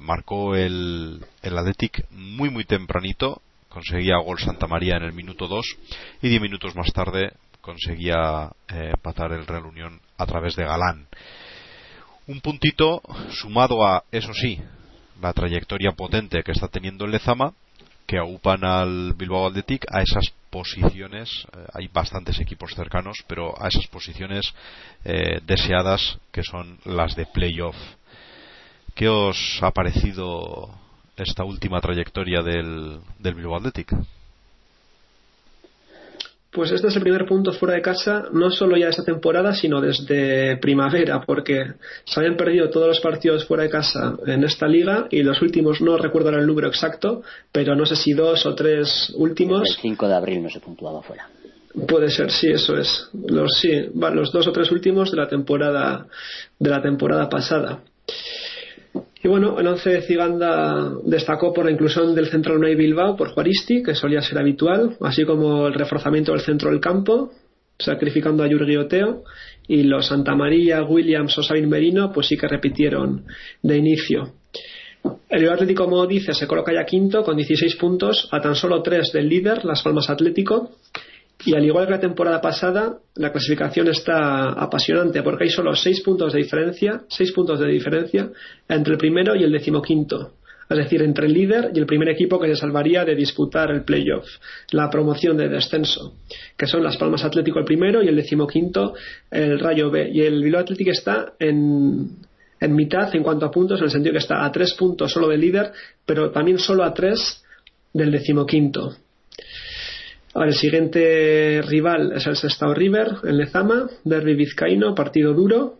marcó el, el Athletic muy muy tempranito, conseguía gol Santa María en el minuto 2 y diez minutos más tarde conseguía empatar el Real Unión a través de Galán. Un puntito sumado a, eso sí, la trayectoria potente que está teniendo el Lezama, que aupan al Bilbao Athletic a esas posiciones, eh, hay bastantes equipos cercanos, pero a esas posiciones eh, deseadas que son las de playoff. ¿Qué os ha parecido esta última trayectoria del, del Bilbao Athletic? Pues este es el primer punto fuera de casa, no solo ya esta temporada, sino desde primavera, porque se habían perdido todos los partidos fuera de casa en esta liga y los últimos, no recuerdo el número exacto, pero no sé si dos o tres últimos. El 5 de abril no se puntuaba fuera. Puede ser, sí, eso es. Los, sí, los dos o tres últimos de la temporada, de la temporada pasada. Y bueno, el once de Ciganda destacó por la inclusión del central Unai Bilbao por Juaristi, que solía ser habitual, así como el reforzamiento del centro del campo, sacrificando a Yurgi Oteo, y los Santa María, Williams o Sabin Merino, pues sí que repitieron de inicio. El Atlético, como dice, se coloca ya quinto con 16 puntos, a tan solo 3 del líder, Las Palmas Atlético, y al igual que la temporada pasada, la clasificación está apasionante porque hay solo seis puntos de diferencia, seis puntos de diferencia entre el primero y el decimoquinto. Es decir, entre el líder y el primer equipo que se salvaría de disputar el playoff, la promoción de descenso, que son Las Palmas Atlético el primero y el decimoquinto el Rayo B. Y el Bilbao Atlético está en, en mitad en cuanto a puntos, en el sentido que está a tres puntos solo del líder, pero también solo a tres del decimoquinto el siguiente rival es el Sestao River, el Lezama, derby vizcaíno, partido duro.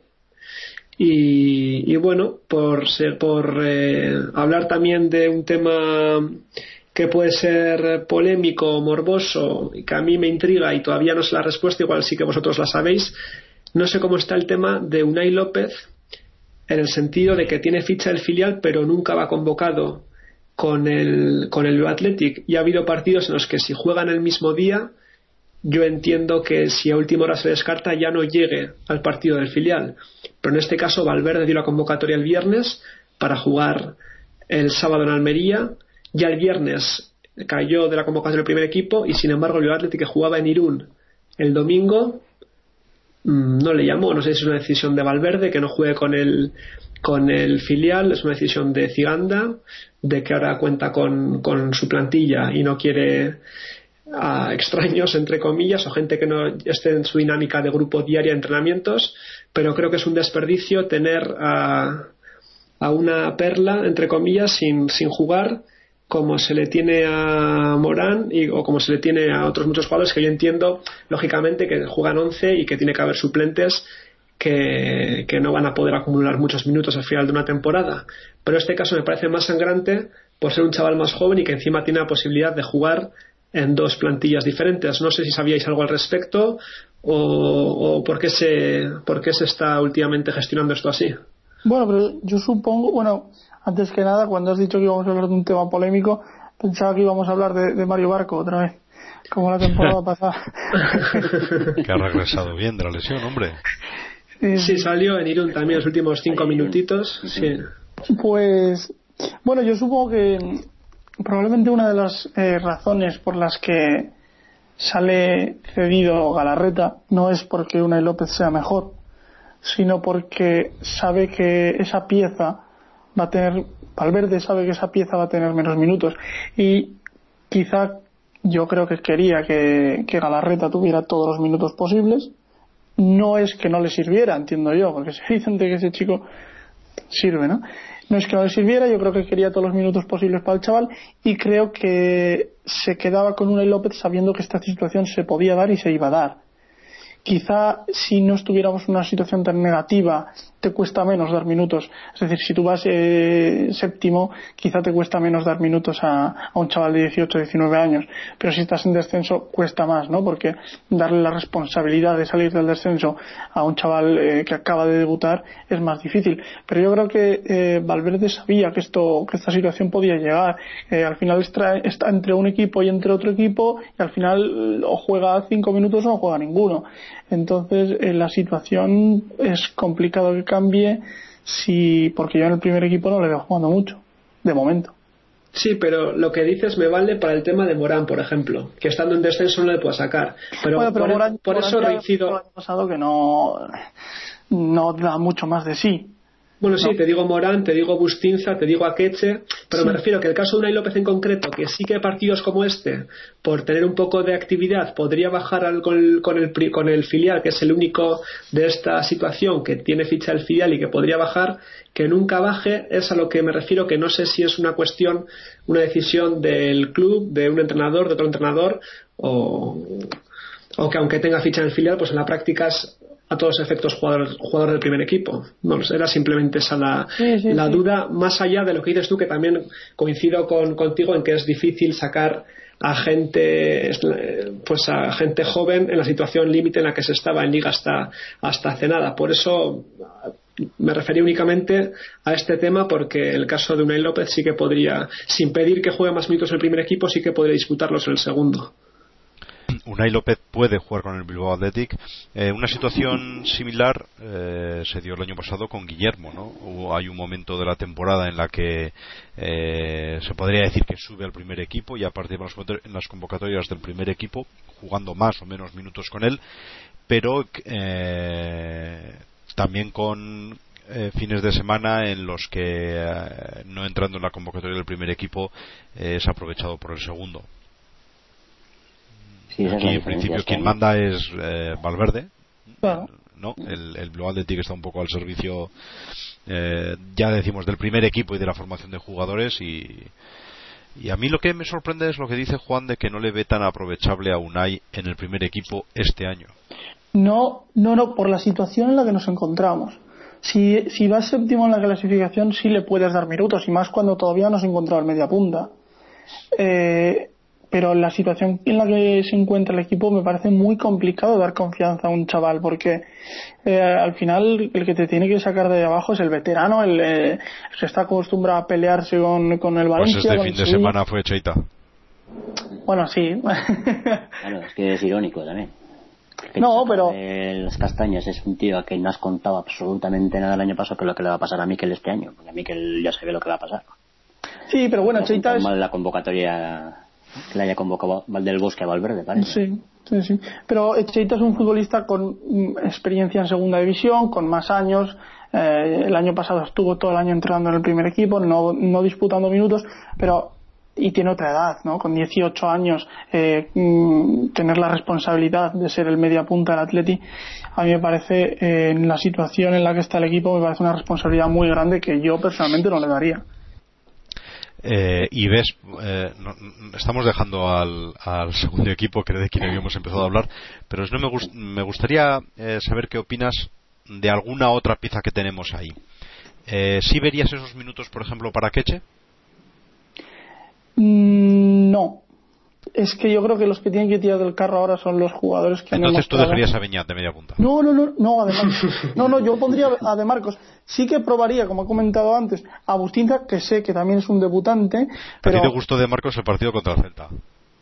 Y, bueno, por, ser, por eh, hablar también de un tema que puede ser polémico, morboso, y que a mí me intriga y todavía no sé la respuesta, igual sí que vosotros la sabéis, no sé cómo está el tema de Unai López, en el sentido de que tiene ficha el filial, pero nunca va convocado con el, con el Athletic y ha habido partidos en los que si juegan el mismo día, yo entiendo que si a última hora se descarta ya no llegue al partido del filial. Pero en este caso Valverde dio la convocatoria el viernes para jugar el sábado en Almería. Ya el viernes cayó de la convocatoria del primer equipo y sin embargo el Athletic que jugaba en Irún el domingo mm, no le llamó. No sé si es una decisión de Valverde que no juegue con el, con el filial, es una decisión de Ciganda de que ahora cuenta con, con su plantilla y no quiere a extraños, entre comillas, o gente que no esté en su dinámica de grupo diaria de entrenamientos, pero creo que es un desperdicio tener a, a una perla, entre comillas, sin, sin jugar como se le tiene a Morán y, o como se le tiene a otros muchos jugadores que yo entiendo, lógicamente, que juegan 11 y que tiene que haber suplentes que, que, no van a poder acumular muchos minutos al final de una temporada. Pero este caso me parece más sangrante por ser un chaval más joven y que encima tiene la posibilidad de jugar en dos plantillas diferentes. No sé si sabíais algo al respecto o, o por, qué se, por qué se está últimamente gestionando esto así. Bueno, pero yo supongo, bueno, antes que nada, cuando has dicho que íbamos a hablar de un tema polémico, pensaba que íbamos a hablar de, de Mario Barco otra vez. como la temporada (laughs) pasada. que ha regresado bien de la lesión, hombre. (laughs) Sí, salió en Irún también los últimos cinco minutitos. Sí. Pues, bueno, yo supongo que probablemente una de las eh, razones por las que sale cedido Galarreta no es porque Unai López sea mejor, sino porque sabe que esa pieza va a tener, Valverde sabe que esa pieza va a tener menos minutos y quizá yo creo que quería que, que Galarreta tuviera todos los minutos posibles. No es que no le sirviera, entiendo yo, porque se dicen que ese chico sirve, ¿no? No es que no le sirviera, yo creo que quería todos los minutos posibles para el chaval y creo que se quedaba con Unai López sabiendo que esta situación se podía dar y se iba a dar. Quizá si no estuviéramos en una situación tan negativa te cuesta menos dar minutos. Es decir, si tú vas eh, séptimo, quizá te cuesta menos dar minutos a, un chaval de 18 o 19 años. Pero si estás en descenso, cuesta más, ¿no? Porque darle la responsabilidad de salir del descenso a un chaval eh, que acaba de debutar es más difícil. Pero yo creo que eh, Valverde sabía que esto, que esta situación podía llegar. al final está, está, entre un equipo y entre otro equipo y al final o juega cinco minutos o no juega ninguno. Entonces, la situación es complicado que cambie si porque yo en el primer equipo no le veo jugando mucho de momento Sí, pero lo que dices me vale para el tema de Morán, por ejemplo, que estando en descenso no le puedo sacar. Pero, por, eso reincido. El pasado que no, no da mucho más de sí. Bueno, sí, te digo Morán, te digo Bustinza, te digo Akeche, pero me refiero que el caso de Unai López en concreto, que sí que partidos como este, por tener un poco de actividad, podría bajar con, el, con, el, con el filial, que es el único de esta situación que tiene ficha el filial y que podría bajar, que nunca baje, es a lo que me refiero, que no sé si es una cuestión, una decisión del club, de un entrenador, de otro entrenador, o, o que aunque tenga ficha en el filial, pues en la práctica es a todos efectos jugador, jugador del primer equipo. No era simplemente esa la, duda, más allá de lo que dices tú, que también coincido con, contigo en que es difícil sacar a gente pues a gente joven en la situación límite en la que se estaba en liga hasta hasta hace nada. Por eso me refería únicamente a este tema porque el caso de Unai López sí que podría sin pedir que juegue más minutos el primer equipo sí que podría disputarlos en el segundo Unai López puede jugar con el Bilbao Athletic. Eh, una situación similar eh, se dio el año pasado con Guillermo. ¿no? hay un momento de la temporada en la que eh, se podría decir que sube al primer equipo y a partir de las convocatorias del primer equipo, jugando más o menos minutos con él, pero también con fines de semana en los que no entrando en la convocatoria del primer equipo es aprovechado por el segundo Aquí, en principio, quien manda es eh, Valverde. ¿no? El, el Blue Athletic está un poco al servicio, eh, ya decimos, del primer equipo y de la formación de jugadores. Y, y a mí lo que me sorprende es lo que dice Juan de que no le ve tan aprovechable a Unai en el primer equipo este año. No, no, no, por la situación en la que nos encontramos. Si, si vas séptimo en la clasificación, sí le puedes dar minutos, y más cuando todavía no has encontrado el media punta. Eh, pero la situación en la que se encuentra el equipo me parece muy complicado dar confianza a un chaval porque eh, al final el que te tiene que sacar de abajo es el veterano, el, eh, que está acostumbrado a pelearse con, con el Valencia. Pues este fin de semana fue Cheita. Bueno, sí. Claro, es que es irónico también. no, pero. Las castañas es un tío a que no has contado absolutamente nada el año pasado que lo que le va a pasar a Mikel este año, porque a Mikel ya se ve lo que va a pasar. Sí, pero bueno, Cheita es. la convocatoria que le haya convocado del Bosque a Valverde, parece. Sí, sí, sí. Pero Echeita es un futbolista con mm, experiencia en segunda división, con más años. Eh, el año pasado estuvo todo el año entrenando en el primer equipo, no, no disputando minutos, pero y tiene otra edad, ¿no? Con 18 años, eh, mm, tener la responsabilidad de ser el media punta del Atleti, a mí me parece, eh, en la situación en la que está el equipo, me parece una responsabilidad muy grande que yo personalmente no le daría. Eh, y ves, eh, estamos dejando al, (laughs) segundo equipo, que de quien habíamos empezado a hablar, pero no me, me gustaría eh, saber qué opinas de alguna otra pieza que tenemos ahí. ¿Sí verías esos minutos, por ejemplo, para Queche? Mm, no, es que yo creo que los que tienen que tirar del carro ahora son los jugadores que Entonces tú dejarías a Beñat de media punta. No, no, no, no, además, no, no, yo pondría a De Marcos. Sí que probaría, como he comentado antes, a Bustinza, que sé que también es un debutante. Pero... ¿A ti te gustó De Marcos el partido contra el Celta?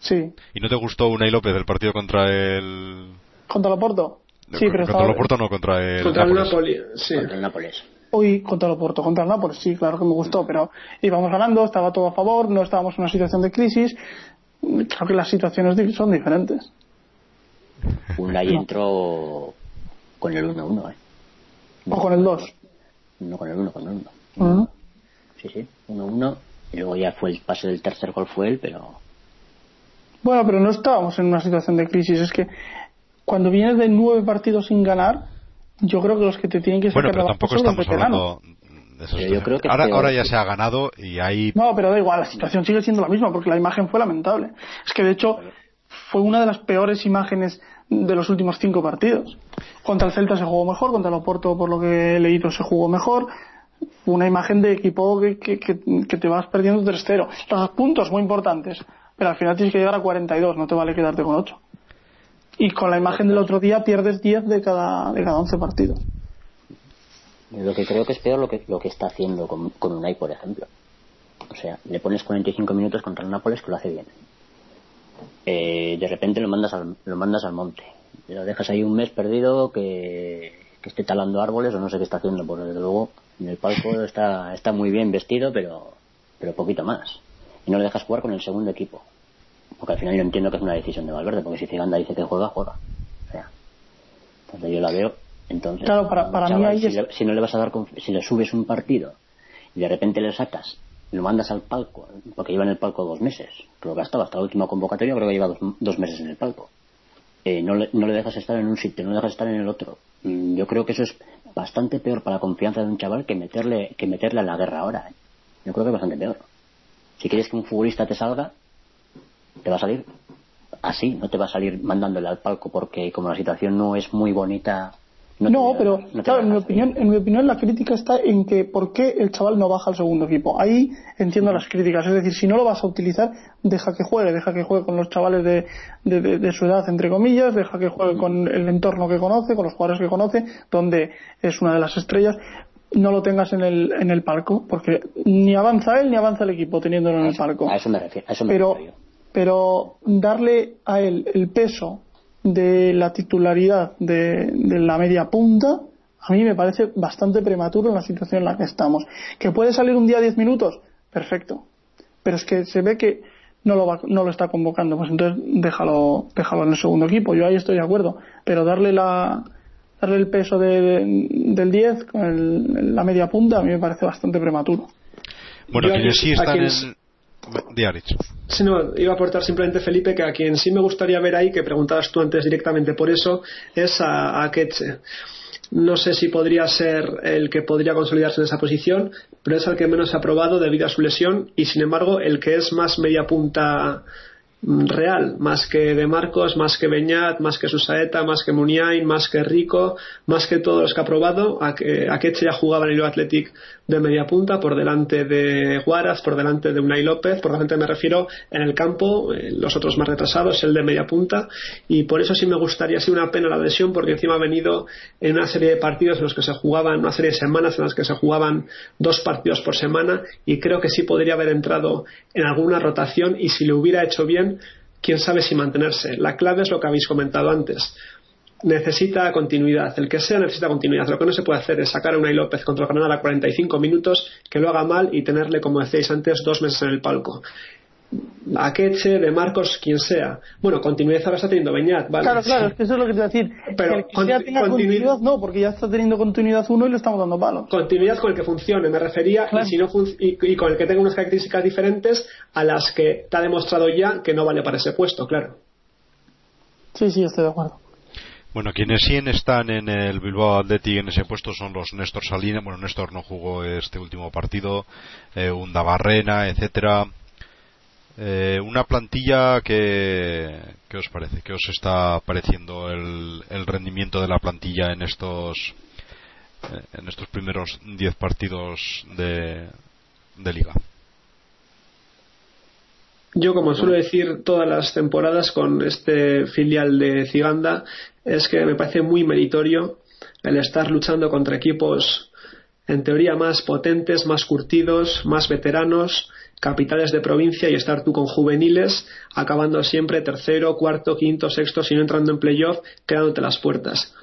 Sí. ¿Y no te gustó Unai López el partido contra el. ¿Contra el Oporto? Sí, pero contra el Oporto no, contra el. Contra el Napoli, sí. Contra el Nápoles. Hoy contra el Oporto, contra el Nápoles, sí, claro que me gustó, pero íbamos ganando, estaba todo a favor, no estábamos en una situación de crisis. Creo que las situaciones son diferentes. Unai entró con el 1-1, ¿eh? ¿O con el 2? No, con el 1, con el 1. Sí, sí, 1-1. Y luego ya fue el pase del tercer gol fue él, pero... Bueno, pero no estábamos en una situación de crisis. Es que cuando vienes de nueve partidos sin ganar, yo creo que los que te tienen que sacar bueno, pero tampoco estamos hablando de yo creo que ahora, ahora ya se ha ganado y hay... No, pero da igual, la situación sigue siendo la misma porque la imagen fue lamentable. Es que de hecho fue una de las peores imágenes de los últimos cinco partidos. Contra el Celta se jugó mejor, contra el Oporto, por lo que he leído, se jugó mejor. Una imagen de equipo que, que, que, te vas perdiendo 3-0. Los puntos muy importantes, pero al final tienes que llegar a 42, no te vale quedarte con 8. Y con la imagen del otro día pierdes 10 de cada, de cada 11 partidos. Lo que creo que es peor lo que, lo que está haciendo con, con Unai, por ejemplo. O sea, le pones 45 minutos contra el Nápoles que lo hace bien. Eh, de repente lo mandas al, lo mandas al monte. Lo dejas ahí un mes perdido que, que esté talando árboles o no sé qué está haciendo, porque desde luego en el palco está, está muy bien vestido, pero, pero poquito más. Y no le dejas jugar con el segundo equipo. Porque al final yo entiendo que es una decisión de Valverde, porque si Ciganda dice que juega, juega. O sea, entonces yo la veo. Entonces, claro, para, para mí si, si, no le vas a dar, si le subes un partido y de repente le sacas lo mandas al palco, porque lleva en el palco dos meses, creo que estado hasta la última convocatoria, creo que lleva dos, meses en el palco. Eh, no, le, no le dejas estar en un sitio, no le dejas estar en el otro. Mm, yo creo que eso es bastante peor para la confianza de un chaval que meterle, que meterle a la guerra ahora. ¿eh? Yo creo que es bastante peor. Si quieres que un futbolista te salga, te va a salir así, no te va a salir mandándole al palco porque como la situación no es muy bonita no, pero claro, en mi, opinión, en mi opinión la crítica está en que por qué el chaval no baja al segundo equipo. Ahí entiendo las críticas. Es decir, si no lo vas a utilizar, deja que juegue, deja que juegue con los chavales de, de, su edad, entre comillas, deja que juegue con el entorno que conoce, con los jugadores que conoce, donde es una de las estrellas. No lo tengas en el, en el palco, porque ni avanza él ni avanza el equipo teniéndolo en el palco. A eso me refiero. pero, pero darle a él el peso de la titularidad de, la media punta, a mí me parece bastante prematuro en la situación en la que estamos. ¿Que puede salir un día 10 minutos? Perfecto. Pero es que se ve que no lo, no lo está convocando, pues entonces déjalo, déjalo en el segundo equipo. Yo ahí estoy de acuerdo. Pero darle la, darle el peso del 10 con la media punta a mí me parece bastante prematuro. Bueno, que sí están en Sí, no, iba a aportar simplemente Felipe que a quien sí me gustaría ver ahí, que preguntabas tú antes directamente por eso, es a, a No sé si podría ser el que podría consolidarse en esa posición, pero es el que menos ha probado debido a su lesión y sin embargo el que es más media punta real, más que de Marcos, más que Beñat, más que Susaeta, más que Muniain, más que Rico, más que todos los que ha probado, a que, a que ya jugaba en el Athletic de media punta, por delante de Guaras, por delante de Unai López, por delante me refiero en el campo, eh, los otros más retrasados, el de media punta, y por eso sí me gustaría, sí una pena la lesión, porque encima ha venido en una serie de partidos en los que se jugaban, una serie de semanas en las que se jugaban dos partidos por semana, y creo que sí podría haber entrado en alguna rotación, y si lo hubiera hecho bien, quién sabe si mantenerse. La clave es lo que habéis comentado antes. Necesita continuidad. El que sea necesita continuidad. Lo que no se puede hacer es sacar a Unai López contra el Granada a 45 minutos, que lo haga mal y tenerle, como decíais antes, dos meses en el palco. A Queche, de Marcos, quien sea. Bueno, continuidad ahora está teniendo Beñat, ¿vale? Claro, claro, es que eso es lo que te voy a decir. Pero el que sea tenga continuidad, no, porque ya está teniendo continuidad uno y le estamos dando palos. Continuidad con el que funcione, me refería, y, si no y, con el que tenga unas características diferentes a las que te ha demostrado ya que no vale para ese puesto, claro. Sí, sí, estoy de acuerdo. Bueno, quienes sí están en el Bilbao Athletic en ese puesto son los Néstor Salinas. Bueno, Néstor no jugó este último partido, eh, Unda Barrena, etcétera. Eh, una plantilla que, ¿qué os parece? ¿Qué os está pareciendo el, rendimiento de la plantilla en estos eh, en estos primeros 10 partidos de, de liga? Yo, como suelo decir todas las temporadas con este filial de Ciganda, es que me parece muy meritorio el estar luchando contra equipos en teoría más potentes, más curtidos, más veteranos capitales de provincia y estar tú con juveniles, acabando siempre tercero, cuarto, quinto, sexto, si no entrando en playoff, quedándote las puertas.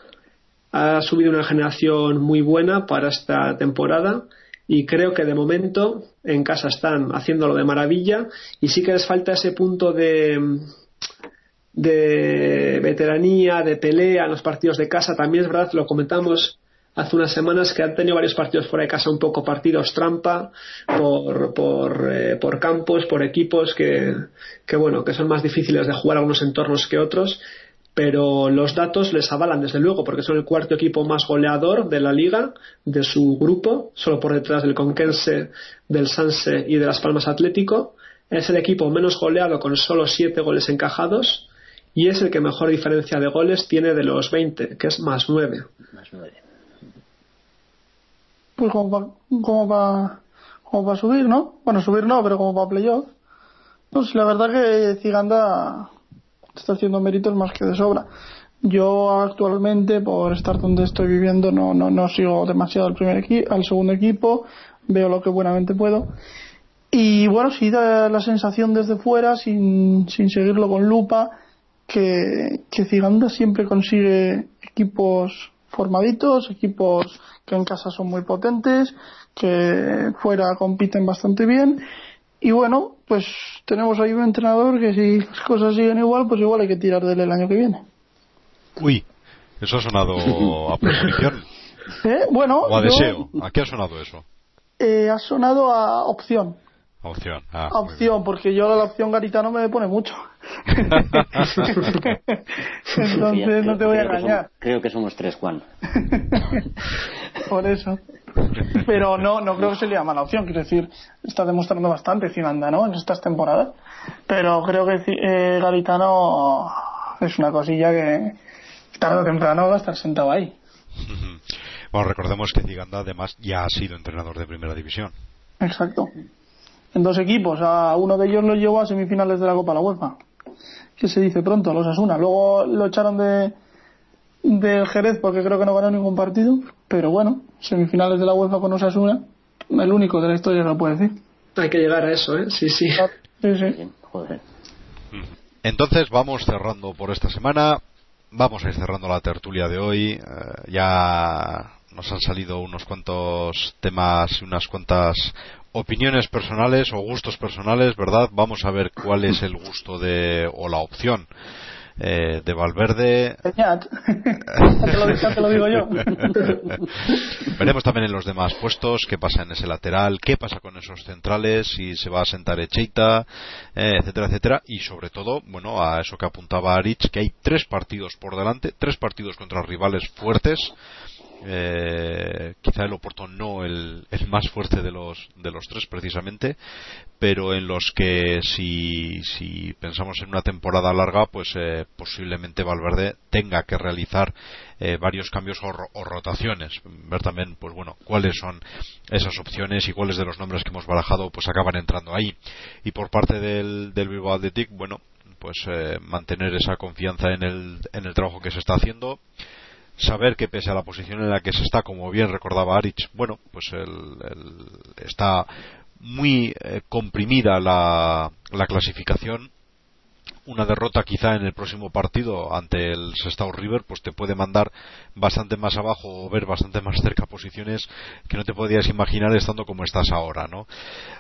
Ha subido una generación muy buena para esta temporada y creo que de momento en casa están haciéndolo de maravilla y sí que les falta ese punto de de veteranía, de pelea en los partidos de casa. También es verdad, lo comentamos hace unas semanas que han tenido varios partidos fuera de casa un poco partidos trampa por, por, eh, campos, por equipos que, que, bueno, que son más difíciles de jugar a unos entornos que otros pero los datos les avalan desde luego porque son el cuarto equipo más goleador de la liga de su grupo solo por detrás del Conquense del Sanse y de Las Palmas Atlético. Es el equipo menos goleado con solo siete goles encajados y es el que mejor diferencia de goles tiene de los 20 que es más 9 más 9 pues como para como va, como subir ¿no? bueno subir no pero como para playoff pues la verdad que Ciganda está haciendo méritos más que de sobra. Yo actualmente, por estar donde estoy viviendo, no, no, no sigo demasiado al, primer equipo, al segundo equipo, veo lo que buenamente puedo. Y bueno, sí da la sensación desde fuera, sin, sin seguirlo con lupa, que, que Ciganda siempre consigue equipos formaditos, equipos que en casa son muy potentes, que fuera compiten bastante bien y bueno, pues tenemos ahí un entrenador que si las cosas siguen igual, pues igual hay que tirar de él el año que viene. Uy, eso ha sonado (laughs) a proposición. ¿Eh? Bueno, o a deseo. ¿A qué ha sonado eso? Eh, ha sonado a opción. A opción. Ah, a opción, porque yo la opción garitano me pone mucho. Entonces no te voy a engañar. creo que somos tres, Juan. (laughs) (laughs) Por eso. Pero no, no creo que sería mala opción. Quiero decir, está demostrando bastante Finanda, ¿no? En estas temporadas. Pero creo que eh, Garitano es una cosilla que tarde o temprano va a estar sentado ahí. Bueno, recordemos que Ziganda además ya ha sido entrenador de primera división. Exacto. En dos equipos. A uno de ellos lo llevó a semifinales de la Copa de la UEFA. Que se dice pronto, los Asuna. Luego lo echaron de, del Jerez porque creo que no ganó ningún partido, pero bueno, semifinales de la UEFA con Osasuna, el único de la historia lo puede decir. Hay que llegar a eso, ¿eh? Sí, sí. sí, sí. Entonces vamos cerrando por esta semana, vamos a ir cerrando la tertulia de hoy, eh, ya nos han salido unos cuantos temas y unas cuantas opiniones personales o gustos personales, ¿verdad? Vamos a ver cuál es el gusto de o la opción eh, de Valverde. (laughs) te lo digo yo. (laughs) Veremos también en los demás puestos qué pasa en ese lateral, qué pasa con esos centrales, si se va a sentar Echeita, eh, etcétera, etcétera. Y sobre todo, bueno, a eso que apuntaba Arich, que hay tres partidos por delante, tres partidos contra rivales fuertes eh, quizá el Oporto no el, más fuerte de los, de los tres precisamente, pero en los que si, si pensamos en una temporada larga, pues eh, posiblemente Valverde tenga que realizar eh, varios cambios o, rotaciones. Ver también, pues bueno, cuáles son esas opciones y cuáles de los nombres que hemos barajado pues acaban entrando ahí. Y por parte del, del Bilbao Athletic, bueno, pues eh, mantener esa confianza en el, en el trabajo que se está haciendo saber que pese a la posición en la que se está, como bien recordaba Arich, bueno, pues está muy eh, comprimida la, la clasificación una derrota quizá en el próximo partido ante el Sestao River pues te puede mandar bastante más abajo o ver bastante más cerca posiciones que no te podías imaginar estando como estás ahora ¿no?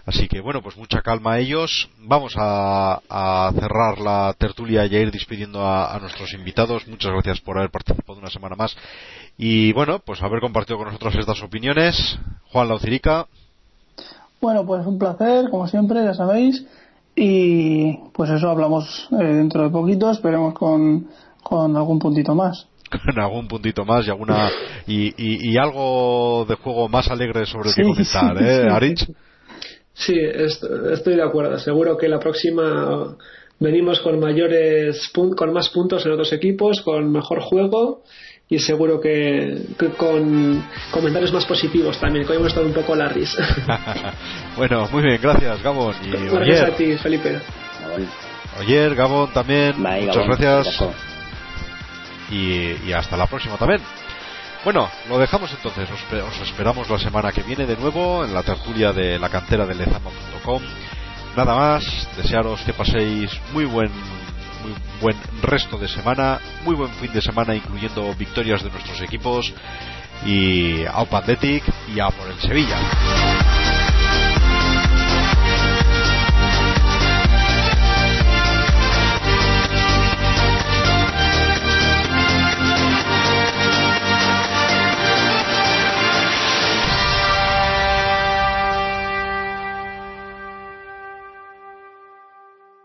así que bueno pues mucha calma a ellos. Vamos a, cerrar la tertulia y a ir despidiendo a, nuestros invitados. Muchas gracias por haber participado una semana más. Y bueno pues haber compartido con nosotros estas opiniones. Juan Laucirica. Bueno pues un placer como siempre ya sabéis y pues eso hablamos eh, dentro de poquito, esperemos con, con algún puntito más. Con algún puntito más y alguna y, y, algo de juego más alegre sobre el que comentar, ¿eh, Arich? Sí, estoy de acuerdo. Seguro que la próxima venimos con mayores con más puntos en otros equipos, con mejor juego y seguro que, con comentarios más positivos también, que hoy hemos estado un poco la risa. (laughs) bueno, muy bien, gracias Gabón. Y gracias a ti, Felipe. Oyer, Gabón también, muchas gracias. Y, hasta la próxima también. Bueno, lo dejamos entonces, os, esperamos la semana que viene de nuevo en la tertulia de la cantera de lezama.com nada más, desearos que paséis muy buen muy buen resto de semana, muy buen fin de semana incluyendo victorias de nuestros equipos y a Athletic y a por el Sevilla.